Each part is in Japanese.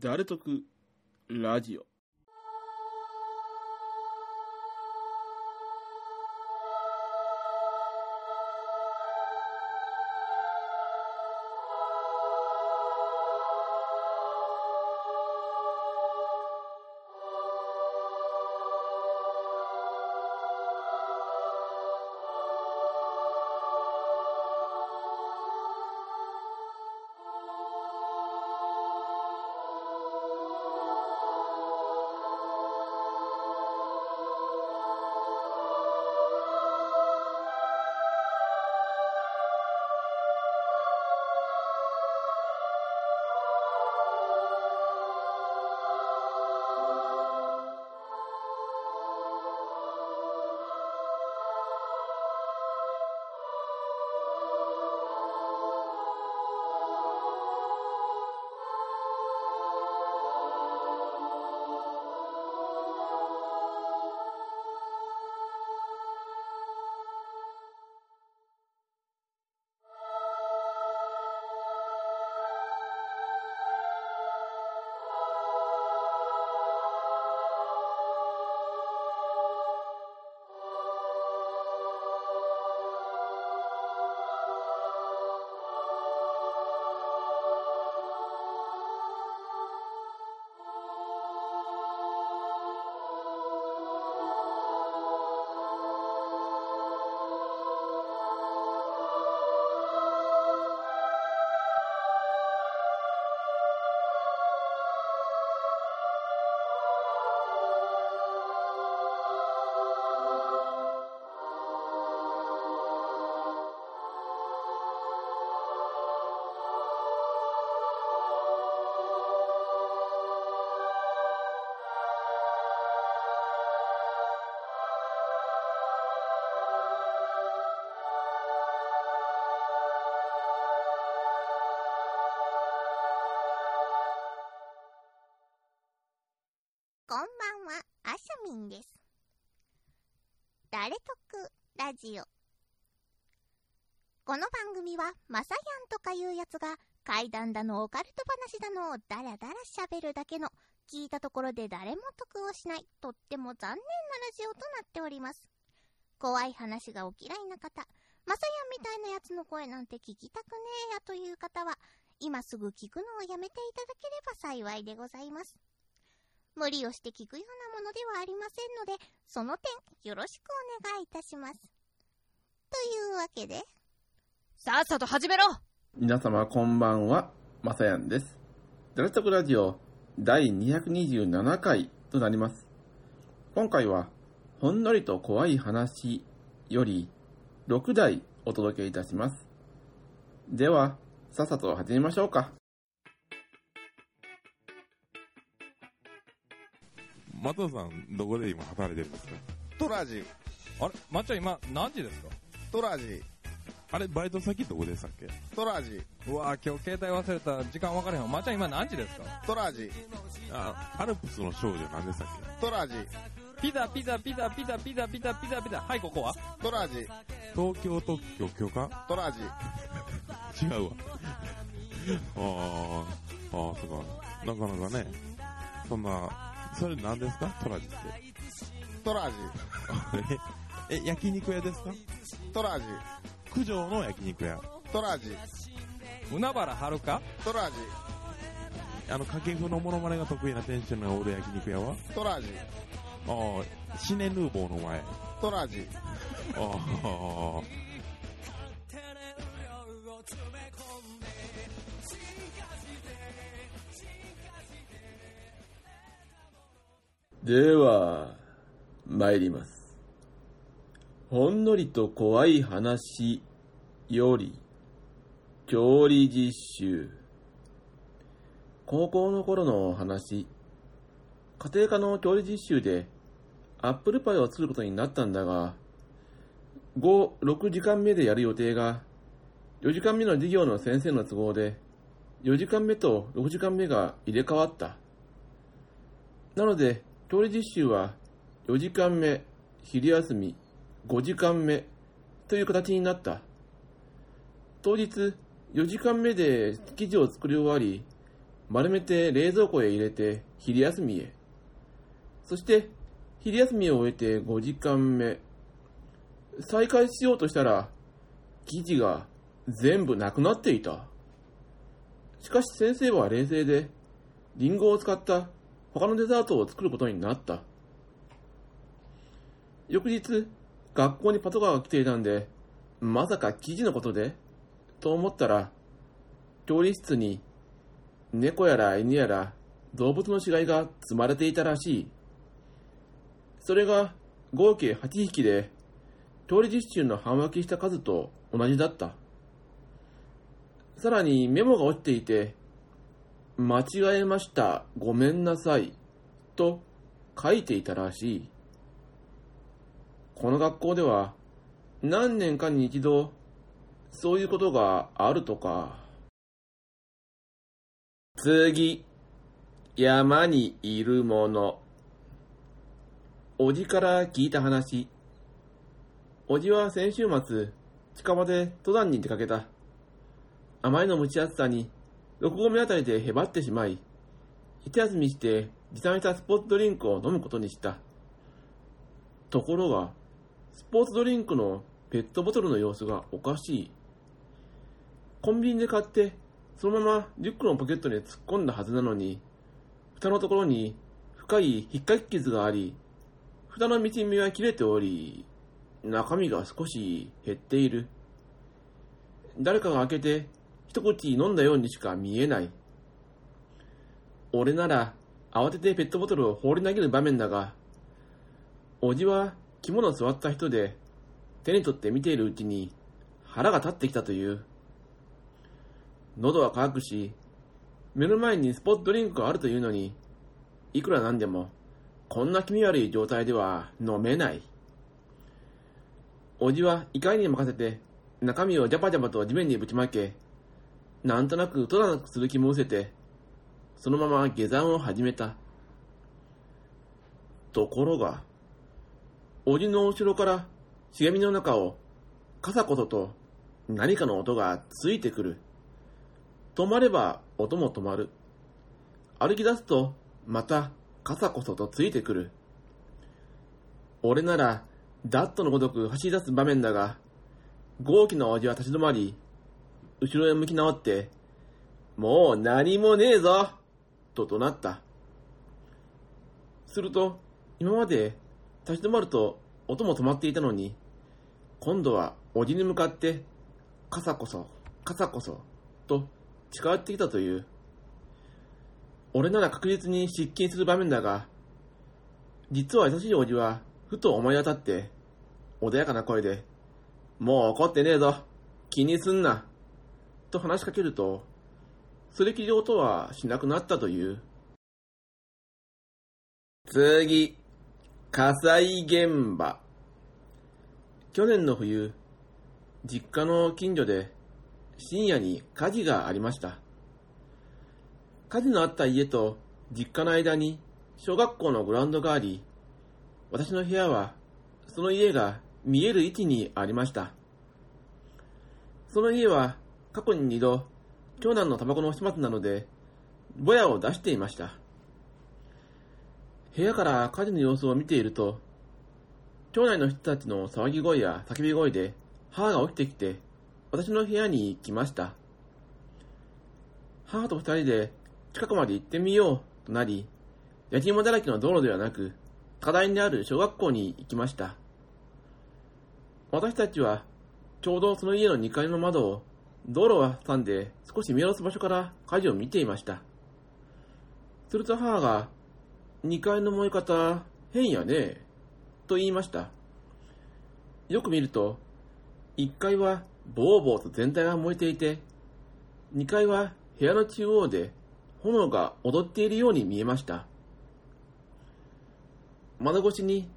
誰得ラジオ。あさみんです。誰得ラジオ。この番組は、まさやんとかいうやつが、怪談だのオカルト話だのをダラダラ喋るだけの、聞いたところで誰も得をしない、とっても残念なラジオとなっております。怖い話がお嫌いな方、まさやんみたいなやつの声なんて聞きたくねえやという方は、今すぐ聞くのをやめていただければ幸いでございます。無理をして聞くようなものではありませんので、その点よろしくお願いいたします。というわけで、さっさと始めろ皆様こんばんは、まさやんです。誰得ラジオ第227回となります。今回は、ほんのりと怖い話より6台お届けいたします。では、さっさと始めましょうか。松尾さん、どこで今働いてるんですか？トラジ、あれ？まっちゃん今何時ですか？トラジ、あれ、バイト先どこでしたっけ？トラジ、うわ今日携帯忘れた時間分かれへんわ。まっちゃん今何時ですか？トラジ、あ、アルプスの少女何でしたっトラジ、ピザピザピザピザピザピザピザピザ。はいここは？トラジ、け東京特許許可トラジ、違うわ。あー、あー、そうか。なかなかね、そんな、それ何ですか？トラジって。トラジ、え、え焼肉屋ですか？トラジ、九条の焼肉屋。トラジ、海原はるか？トラジ、あの、掛布のモノマネが得意な店主のおる焼肉屋は？トラジ、あー、シネヌーボーの前。トラジ、あー、では、参ります。ほんのりと怖い話より、調理実習。高校の頃の話。家庭科の調理実習で、アップルパイを作ることになったんだが、5、6時間目でやる予定が、4時間目の授業の先生の都合で、4時間目と6時間目が入れ替わった。なので、調理実習は4時間目、昼休み、5時間目という形になった。当日、4時間目で記事を作り終わり、丸めて冷蔵庫へ入れて昼休みへ。そして昼休みを終えて5時間目。再開しようとしたら生地が全部なくなっていた。しかし先生は冷静で、リンゴを使った他のデザートを作ることになった。翌日、学校にパトカーが来ていたんで、まさか記事のことで？と思ったら、調理室に猫やら犬やら動物の死骸が積まれていたらしい。それが合計8匹で、調理実習の半分けした数と同じだった。さらにメモが落ちていて、間違えました、ごめんなさい、と書いていたらしい。この学校では何年かに一度そういうことがあるとか。次、山にいるもの。おじから聞いた話。おじは先週末、近場で登山に出かけた。あまりの蒸し暑さに、6合目あたりでへばってしまい、一休みして持参したスポーツドリンクを飲むことにした。ところが、スポーツドリンクのペットボトルの様子がおかしい。コンビニで買って、そのままリュックのポケットに突っ込んだはずなのに、蓋のところに深い引っかき傷があり、蓋の道目は切れており、中身が少し減っている。誰かが開けて一口飲んだようにしか見えない。俺なら慌ててペットボトルを放り投げる場面だが、おじは肝の座った人で手に取って見ているうちに腹が立ってきたという。喉は渇くし、目の前にスポットドリンクがあるというのに、いくらなんでも、こんな気味悪い状態では飲めない。おじは怒りに任せて、中身をジャバジャバと地面にぶちまけ、なんとなくとなくする気も失せて、そのまま下山を始めた。ところが、おじの後ろから茂みの中を、カサコソと何かの音がついてくる。止まれば音も止まる。歩き出すと、またカサコソとついてくる。俺なら、ダットのごとく走り出す場面だが、豪気なおじは立ち止まり、後ろへ向き直って、もう何もねえぞと怒鳴った。すると、今まで立ち止まると音も止まっていたのに、今度はおじに向かって、カサコソ、カサコソ、と近寄ってきたという。俺なら確実に失禁する場面だが、実は優しいおじは、ふと思い当たって、穏やかな声で、もう怒ってねえぞ気にすんなと話しかけると、それきり音はしなくなったという。次、火災現場。去年の冬、実家の近所で深夜に火事がありました。火事のあった家と実家の間に小学校のグラウンドがあり、私の部屋はその家が見える位置にありました。その家は過去に二度、長男のタバコの始末なので、ぼやを出していました。部屋から火事の様子を見ていると、町内の人たちの騒ぎ声や叫び声で母が起きてきて、私の部屋に来ました。母と二人で近くまで行ってみようとなり、焼き芋だらけの道路ではなく、課題にある小学校に行きました。私たちは、ちょうどその家の2階の窓を道路を挟んで少し見下ろす場所から火事を見ていました。すると母が、2階の燃え方、変やねと言いました。よく見ると、1階はボーボーと全体が燃えていて、2階は部屋の中央で炎が踊っているように見えました。窓越しに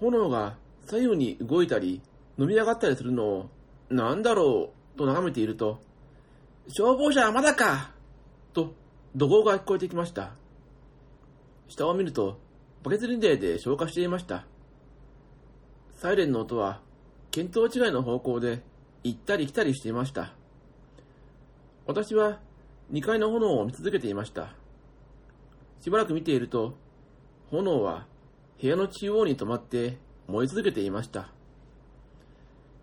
炎が左右に動いたり伸び上がったりするのをなんだろうと眺めていると、消防車はまだかと怒号が聞こえてきました。下を見るとバケツリレーで消火していました。サイレンの音は見当違いの方向で行ったり来たりしていました。私は2階の炎を見続けていました。しばらく見ていると、炎は部屋の中央に止まって燃え続けていました。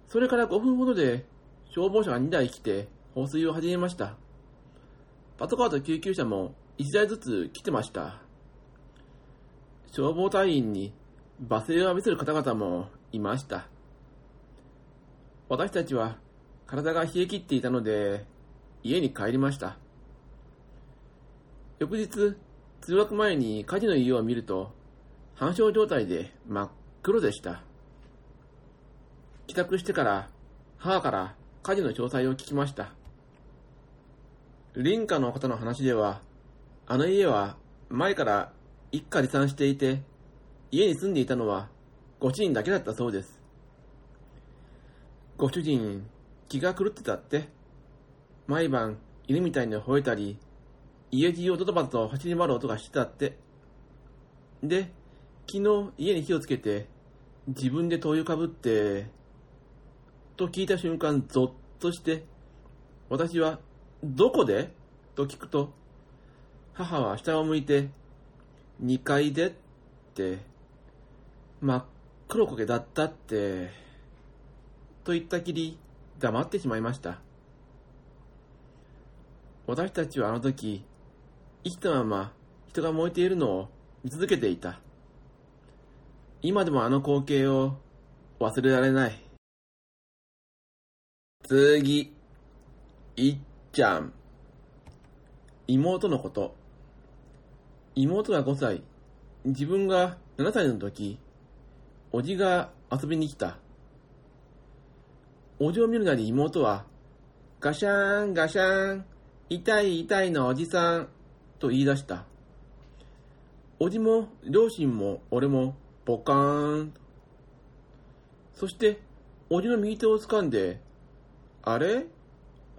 それから5分ほどで消防車が2台来て放水を始めました。パトカーと救急車も1台ずつ来てました。消防隊員に罵声を浴びせる方々もいました。私たちは体が冷え切っていたので家に帰りました。翌日、通学前に火事の家を見ると半焼状態で真っ黒でした。帰宅してから母から火事の詳細を聞きました。林家の方の話では、あの家は前から一家離散していて、家に住んでいたのはご主人だけだったそうです。ご主人、気が狂ってたって。毎晩、犬みたいに吠えたり、家中をドタバタと走り回る音がしてたって。で、昨日家に火をつけて、自分で灯油かぶって、と聞いた瞬間、ゾッとして、私は、どこで？と聞くと、母は下を向いて、2階でって、真っ黒焦げだったって、と言ったきり、黙ってしまいました。私たちはあの時、生きたまま人が燃えているのを見続けていた。今でもあの光景を忘れられない。次、いっちゃん。妹のこと。妹が5歳、自分が7歳の時、おじが遊びに来た。おじを見るなり妹は、ガシャーンガシャーン、痛い痛いのおじさん、と言い出した。おじも両親も俺もポカーン。そして、おじの右手を掴んで、あれ？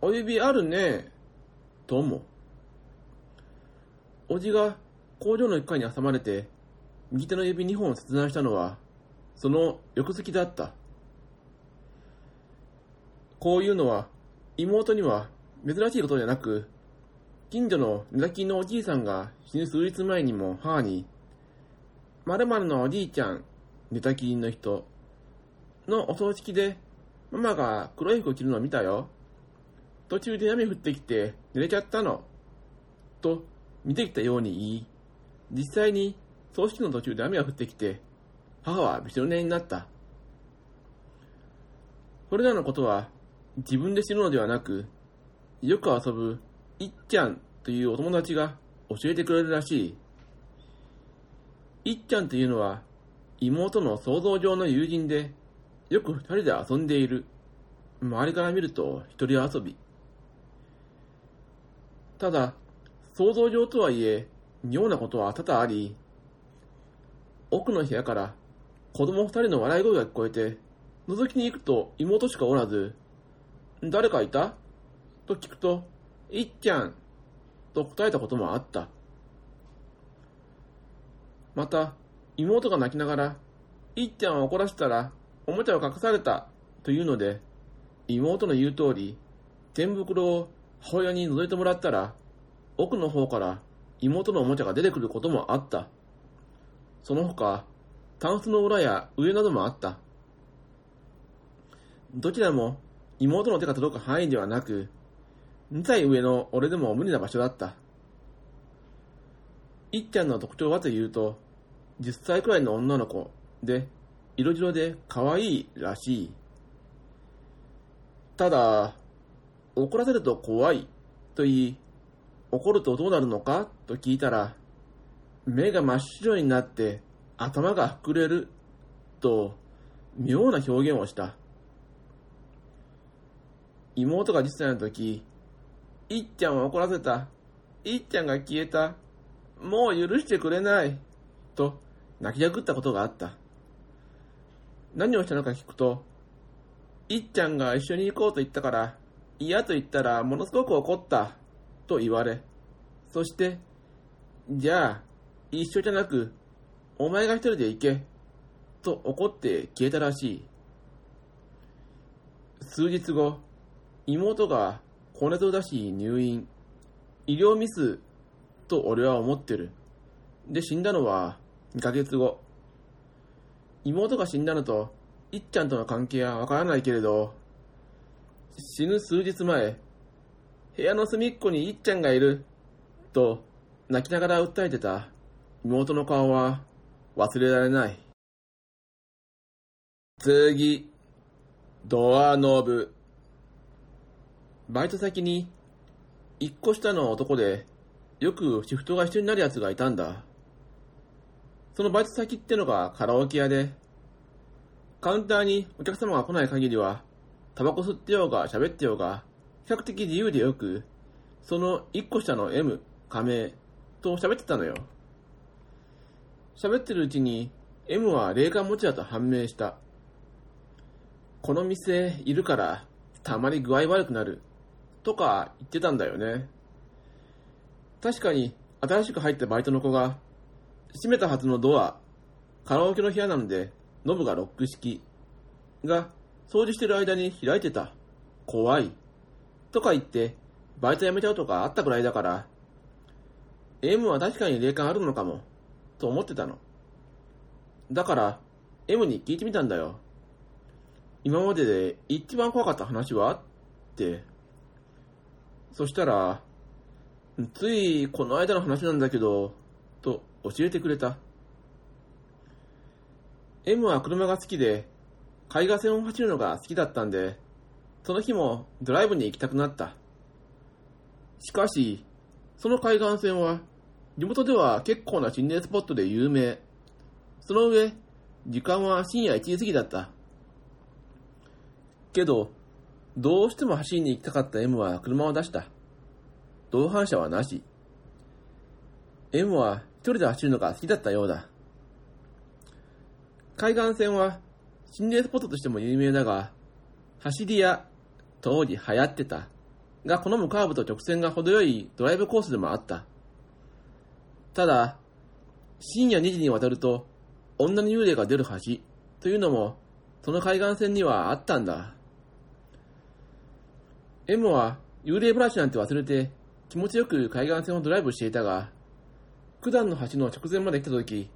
お指あるね。とも。おじが工場の一階に挟まれて、右手の指2本を切断したのは、その翌月だった。こういうのは、妹には珍しいことじゃなく、近所の寝たきりのおじいさんが死ぬ数日前にも母に、〇〇のおじいちゃん、寝たきりの人のお葬式で、ママが黒い服着るの見たよ。途中で雨降ってきて濡れちゃったの。と、見てきたように言い、実際に葬式の途中で雨が降ってきて、母はびしょ濡れになった。これらのことは自分で知るのではなく、よく遊ぶいっちゃんというお友達が教えてくれるらしい。いっちゃんというのは妹の想像上の友人で、よく二人で遊んでいる。周りから見ると一人遊び。ただ、想像上とはいえ、妙なことは多々あり、奥の部屋から子供二人の笑い声が聞こえて、覗きに行くと妹しかおらず、誰かいた？と聞くと、いっちゃんと答えたこともあった。また、妹が泣きながら、いっちゃんを怒らせたら、おもちゃを隠されたというので、妹の言う通り、天袋を母親に覗いてもらったら、奥の方から妹のおもちゃが出てくることもあった。その他、タンスの裏や上などもあった。どちらも妹の手が届く範囲ではなく、2歳上の俺でも無理な場所だった。いっちゃんの特徴はというと、10歳くらいの女の子で、色白で可愛いらしい。ただ、怒らせると怖いと言い、怒るとどうなるのか？と聞いたら、目が真っ白になって頭が膨れると妙な表現をした。妹が10歳の時、いっちゃんを怒らせた。いっちゃんが消えた。もう許してくれない。と泣き止ったことがあった。何をしたのか聞くと、いっちゃんが一緒に行こうと言ったから、嫌と言ったらものすごく怒った。と言われ、そして、じゃあ、一緒じゃなく、お前が一人で行け。と怒って消えたらしい。数日後、妹が高熱を出し入院。医療ミスと俺は思ってる。で、死んだのは2ヶ月後。妹が死んだのと、いっちゃんとの関係はわからないけれど、死ぬ数日前、部屋の隅っこにいっちゃんがいる、と泣きながら訴えてた妹の顔は忘れられない。次、ドアノブ。バイト先に、一個下の男で、よくシフトが一緒になる奴がいたんだ。そのバイト先ってのがカラオケ屋で、カウンターにお客様が来ない限りは、タバコ吸ってようが喋ってようが、比較的自由でよく、その一個下の M、仮名と喋ってたのよ。喋ってるうちに M は霊感持ちだと判明した。この店いるからたまに具合悪くなるとか言ってたんだよね。確かに新しく入ったバイトの子が閉めたはずのドア、カラオケの部屋なのでノブがロック式が掃除してる間に開いてた。怖い。とか言ってバイト辞めちゃうとかあったくらいだから M は確かに霊感あるのかもと思ってたの。だから M に聞いてみたんだよ。今までで一番怖かった話は？って。そしたら、ついこの間の話なんだけど、と教えてくれた。M は車が好きで、海岸線を走るのが好きだったんで、その日もドライブに行きたくなった。しかし、その海岸線は、地元では結構な心霊スポットで有名。その上、時間は深夜1時過ぎだった。けど、どうしても走りに行きたかった M は車を出した。同伴者はなし。M は人で走るのが好きだったようだ。海岸線は心霊スポットとしても有名だが、走り屋、当時流行ってた、が好むカーブと直線が程よいドライブコースでもあった。ただ、深夜2時に渡ると、女の幽霊が出る橋というのも、その海岸線にはあったんだ。M は幽霊話なんて忘れて気持ちよく海岸線をドライブしていたが、九段の橋の直前まで来た時、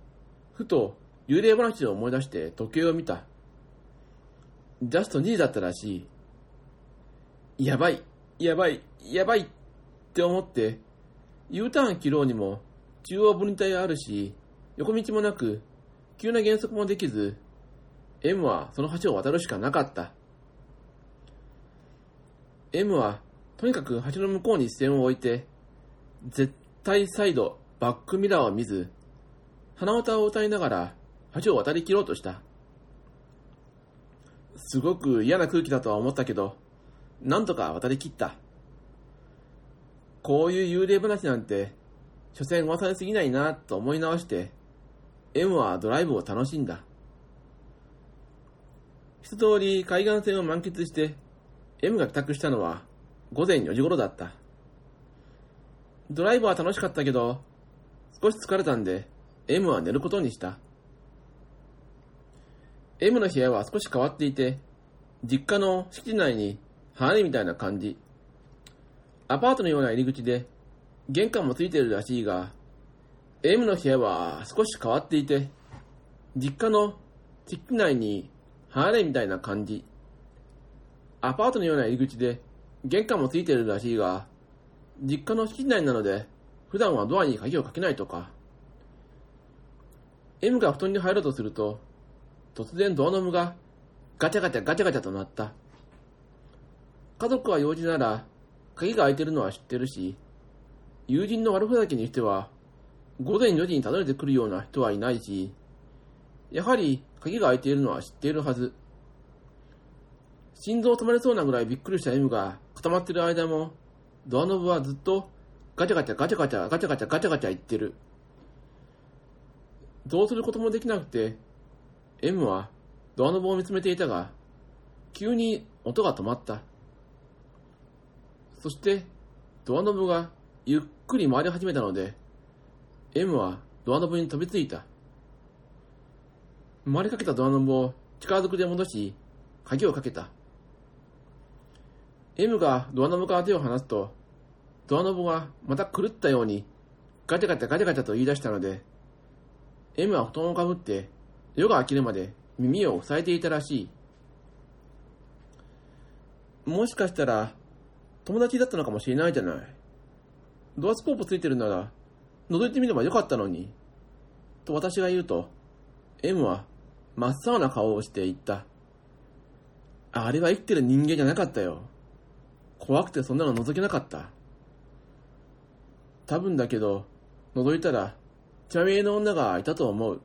ふと幽霊話を思い出して時計を見た。ジャスト2時だったらしい。やばい、やばい、やばいって思って、U ターン切ろうにも中央分離帯があるし、横道もなく、急な減速もできず、M はその橋を渡るしかなかった。M はとにかく橋の向こうに視線を置いて、絶対再度バックミラーを見ず、鼻歌を歌いながら橋を渡り切ろうとした。すごく嫌な空気だとは思ったけど、なんとか渡り切った。こういう幽霊話なんて、所詮噂に過ぎないなと思い直して、M はドライブを楽しんだ。一通り海岸線を満喫して、M が帰宅したのは午前4時頃だった。ドライブは楽しかったけど、少し疲れたんで、M は寝ることにした。M の部屋は少し変わっていて、実家の敷地内に離れみたいな感じ。アパートのような入り口で、玄関もついているらしいが、M の部屋は少し変わっていて、実家の敷地内に離れみたいな感じ。アパートのような入り口で、玄関もついているらしいが、実家の敷地内なので、普段はドアに鍵をかけないとか。M が布団に入ろうとすると、突然ドアノブがガチャガチャガチャガチャとなった。家族は用事なら、鍵が開いてるのは知ってるし、友人の悪ふざけにしては、午前4時にたどれてくるような人はいないし、やはり鍵が開いているのは知っているはず。心臓止まりそうなぐらいびっくりした M が固まっている間も、ドアノブはずっとガチャガチャガチャガチャガチャガチャガチャガチャ言ってる。どうすることもできなくて、M はドアノブを見つめていたが、急に音が止まった。そして、ドアノブがゆっくり回り始めたので、M はドアノブに飛びついた。回りかけたドアノブを力ずくで戻し、鍵をかけた。M がドアノブから手を離すと、ドアノブがまた狂ったようにガチャガチャガチャガチャと言い出したので、M は布団をかぶって夜が明けるまで耳を塞いでいたらしい。もしかしたら友達だったのかもしれないじゃない。ドアスコープついてるなら覗いてみればよかったのに。と私が言うと、M は真っ青な顔をして言った。あれは生きてる人間じゃなかったよ。怖くてそんなの覗けなかった。多分だけど、覗いたら、茶目の女がいたと思う。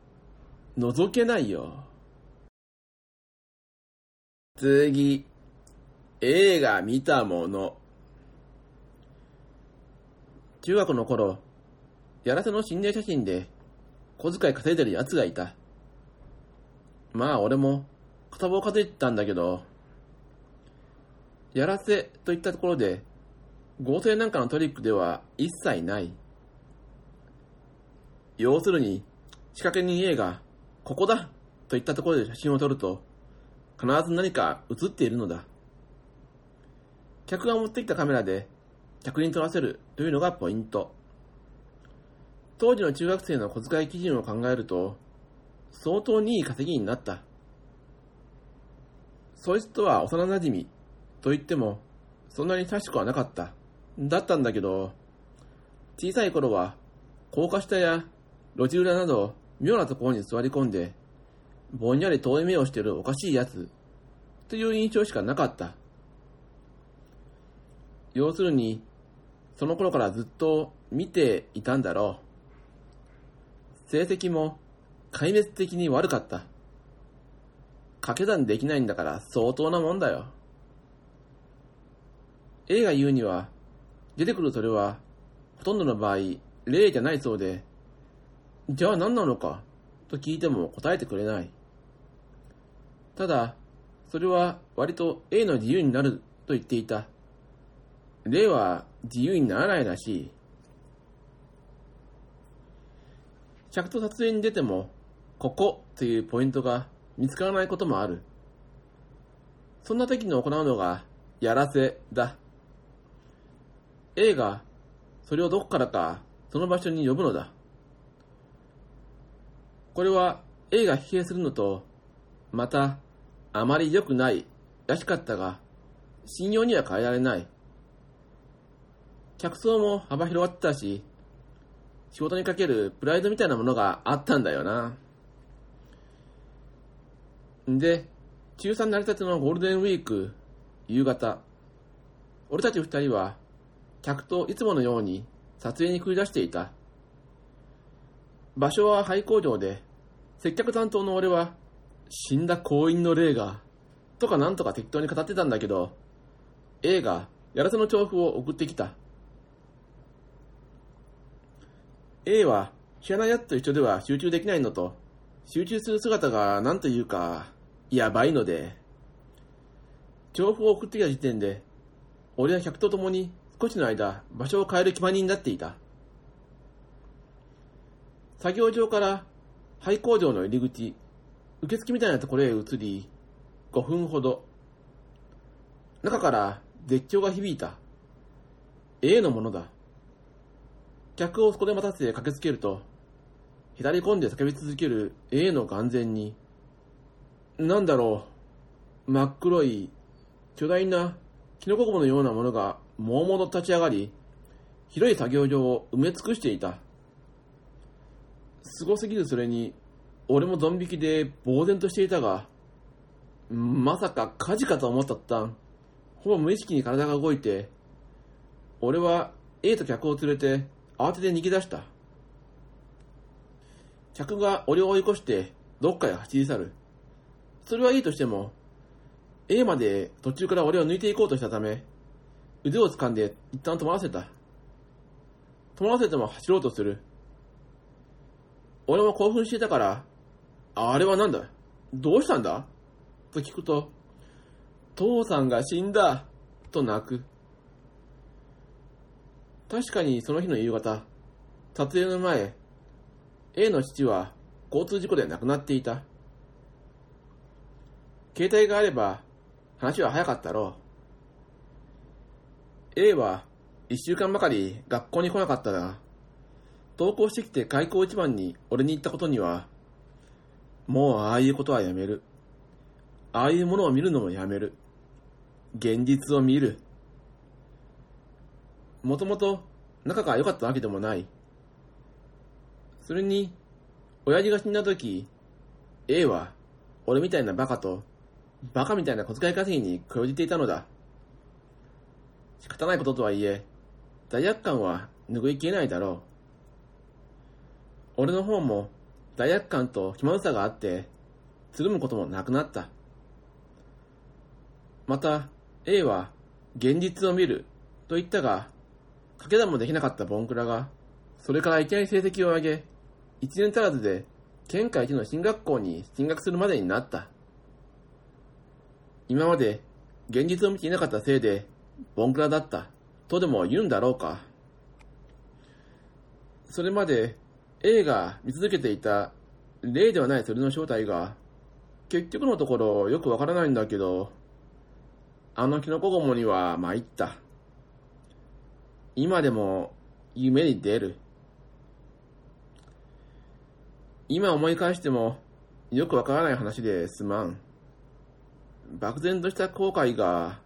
覗けないよ。次、映画見たもの。中学の頃、やらせの心霊写真で小遣い稼いでる奴がいた。まあ俺も片棒数えてたんだけど、やらせといったところで、合成なんかのトリックでは一切ない。要するに、仕掛け人 A が、ここだといったところで写真を撮ると、必ず何か写っているのだ。客が持ってきたカメラで、客に撮らせるというのがポイント。当時の中学生の小遣い基準を考えると、相当にいい稼ぎになった。そいつとは幼馴染と言っても、そんなに親しくはなかった。だったんだけど、小さい頃は、高架下や路地裏など妙なところに座り込んで、ぼんやり遠い目をしてるおかしいやつ、という印象しかなかった。要するに、その頃からずっと見ていたんだろう。成績も壊滅的に悪かった。掛け算できないんだから相当なもんだよ。A が言うには、出てくるそれは、ほとんどの場合、例じゃないそうで、じゃあ何なのかと聞いても答えてくれない。ただ、それは割と A の自由になると言っていた。例は自由にならないらしい。客と撮影に出ても、ここというポイントが見つからないこともある。そんな時に行うのが、やらせだ。A が、それをどこからか、その場所に呼ぶのだ。これは A が疲弊するのと、また、あまり良くない、らしかったが、信用には変えられない。客層も幅広がってたし、仕事にかけるプライドみたいなものがあったんだよな。んで、中3成り立てのゴールデンウィーク、夕方、俺たち二人は、客といつものように撮影に繰り出していた。場所は廃工場で、接客担当の俺は、死んだ行員の霊が、とかなんとか適当に語ってたんだけど、A がやらせの調布を送ってきた。A は知らない奴と一緒では集中できないのと、集中する姿が何というか、やばいので、調布を送ってきた時点で、俺は客と共に少しの間場所を変える決まりになっていた。作業場から廃工場の入り口、受付みたいなところへ移り、5分ほど。中から絶叫が響いた。A のものだ。客をそこで待たせて駆けつけると、左込んで叫び続ける A の眼前に、なんだろう、真っ黒い、巨大なキノコ雲のようなものがもうもうと立ち上がり、広い作業場を埋め尽くしていた。すごすぎるそれに、俺もゾン引きで呆然としていたが、まさか火事かと思ったったん。ほぼ無意識に体が動いて、俺は A と客を連れて慌てて逃げ出した。客が俺を追い越してどっかへ走り去る。それはいいとしても、A まで途中から俺を抜いていこうとしたため、腕を掴んで一旦止まらせた。止まらせても走ろうとする。俺も興奮していたから、あれはなんだ？どうしたんだ？と聞くと、父さんが死んだと泣く。確かにその日の夕方、撮影の前、A の父は交通事故で亡くなっていた。携帯があれば話は早かったろう。A は一週間ばかり学校に来なかったら、登校してきて開校一番に俺に言ったことには、もうああいうことはやめる。ああいうものを見るのもやめる。現実を見る。もともと仲が良かったわけでもない。それに、親父が死んだ時、A は俺みたいなバカと、バカみたいな小遣い稼ぎに興じていたのだ。仕方ないこととはいえ、罪悪感は拭いきれないだろう。俺の方も罪悪感と気まずさがあって、つるむこともなくなった。また、A は現実を見ると言ったが、掛け算もできなかったボンクラが、それからいきなり成績を上げ、一年足らずで県下一の進学校に進学するまでになった。今まで現実を見ていなかったせいで、ボンクラだった、とでも言うんだろうか。それまで A が見続けていた例ではないそれの正体が、結局のところよくわからないんだけど、あのキノコゴモには参った。今でも夢に出る。今思い返してもよくわからない話ですまん。漠然とした後悔が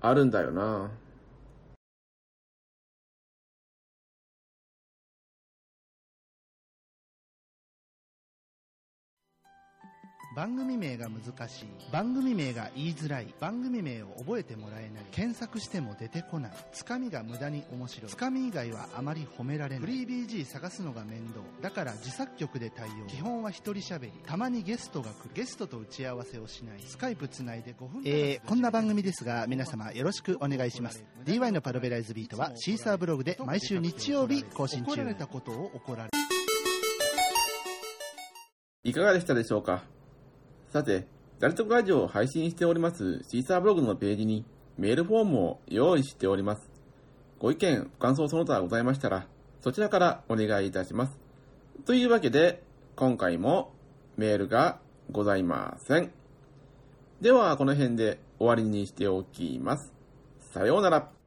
あるんだよな。番組名が難しい。番組名が言いづらい。番組名を覚えてもらえない。検索しても出てこない。つかみが無駄に面白い。つかみ以外はあまり褒められない。フリー BG 探すのが面倒。だから自作曲で対応。基本は一人喋り。たまにゲストが来る。ゲストと打ち合わせをしない。スカイプつないで5分えー、こんな番組ですが皆様よろしくお願いします。DY のパロベライズビートはシーサーブログで毎週日曜日更新中。怒られたことを怒られいかがでしたでしょうか？さて、ダルトクラジオを配信しておりますシーサーブログのページにメールフォームを用意しております。ご意見、ご感想その他ございましたら、そちらからお願いいたします。というわけで、今回もメールがございません。では、この辺で終わりにしておきます。さようなら。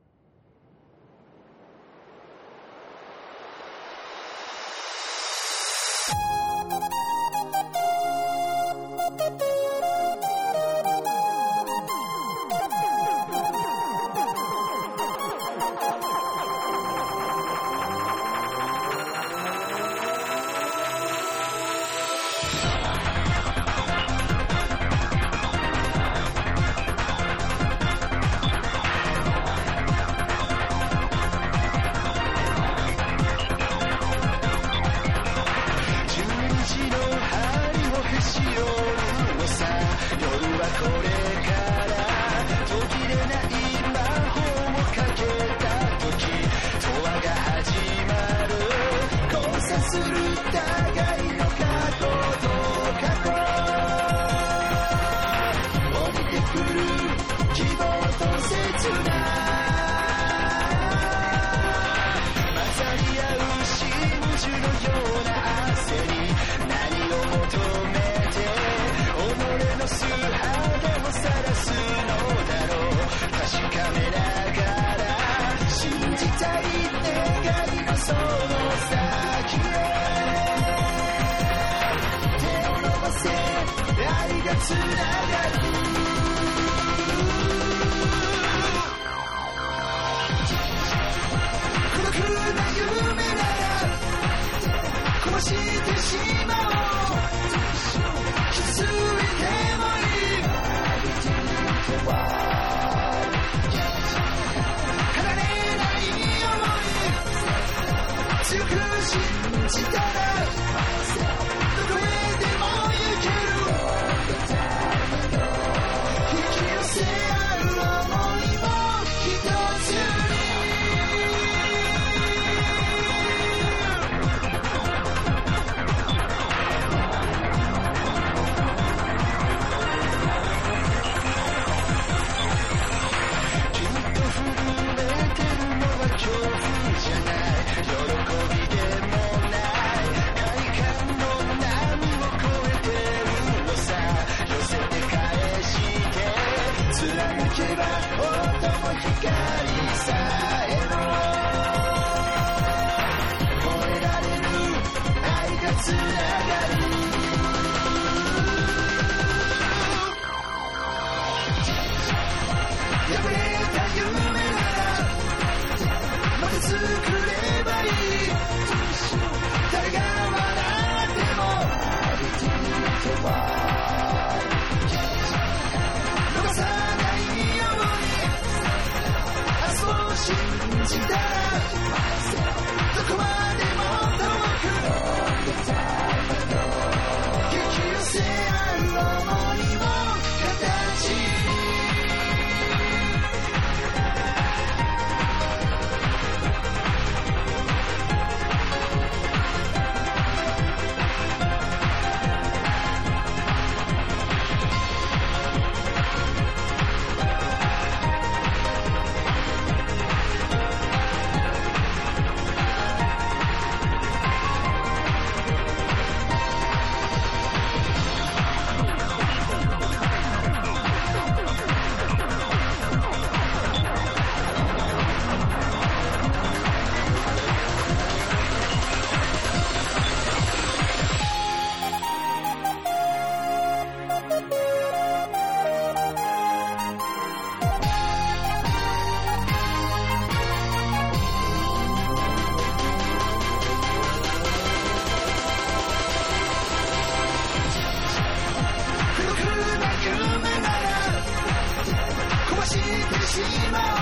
し